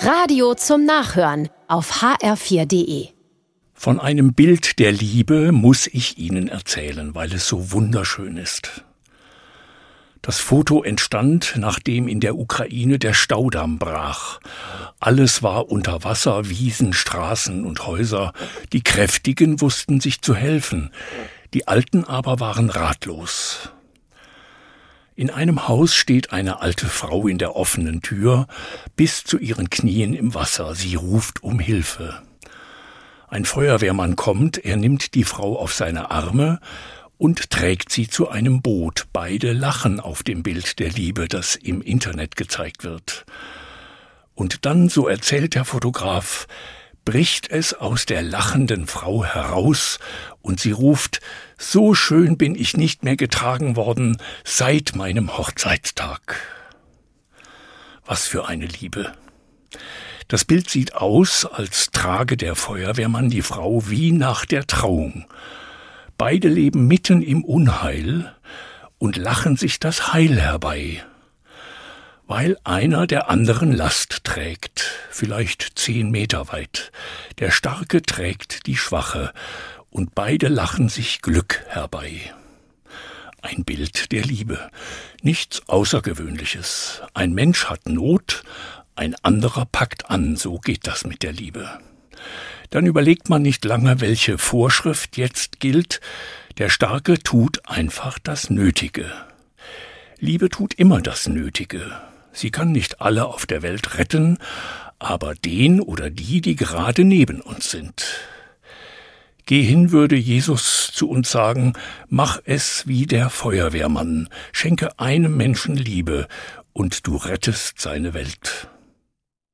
Radio zum Nachhören auf hr4.de. Von einem Bild der Liebe muss ich Ihnen erzählen, weil es so wunderschön ist. Das Foto entstand, nachdem in der Ukraine der Staudamm brach. Alles war unter Wasser, Wiesen, Straßen und Häuser. Die Kräftigen wussten sich zu helfen, die Alten aber waren ratlos. In einem Haus steht eine alte Frau in der offenen Tür, bis zu ihren Knien im Wasser. Sie ruft um Hilfe. Ein Feuerwehrmann kommt, er nimmt die Frau auf seine Arme und trägt sie zu einem Boot. Beide lachen auf dem Bild der Liebe, das im Internet gezeigt wird. Und dann, so erzählt der Fotograf, bricht es aus der lachenden Frau heraus, und sie ruft So schön bin ich nicht mehr getragen worden seit meinem Hochzeitstag. Was für eine Liebe. Das Bild sieht aus, als trage der Feuerwehrmann die Frau wie nach der Trauung. Beide leben mitten im Unheil und lachen sich das Heil herbei weil einer der anderen Last trägt, vielleicht zehn Meter weit. Der Starke trägt die Schwache, und beide lachen sich Glück herbei. Ein Bild der Liebe, nichts Außergewöhnliches. Ein Mensch hat Not, ein anderer packt an, so geht das mit der Liebe. Dann überlegt man nicht lange, welche Vorschrift jetzt gilt, der Starke tut einfach das Nötige. Liebe tut immer das Nötige, Sie kann nicht alle auf der Welt retten, aber den oder die, die gerade neben uns sind. Geh hin, würde Jesus zu uns sagen, mach es wie der Feuerwehrmann, schenke einem Menschen Liebe, und du rettest seine Welt.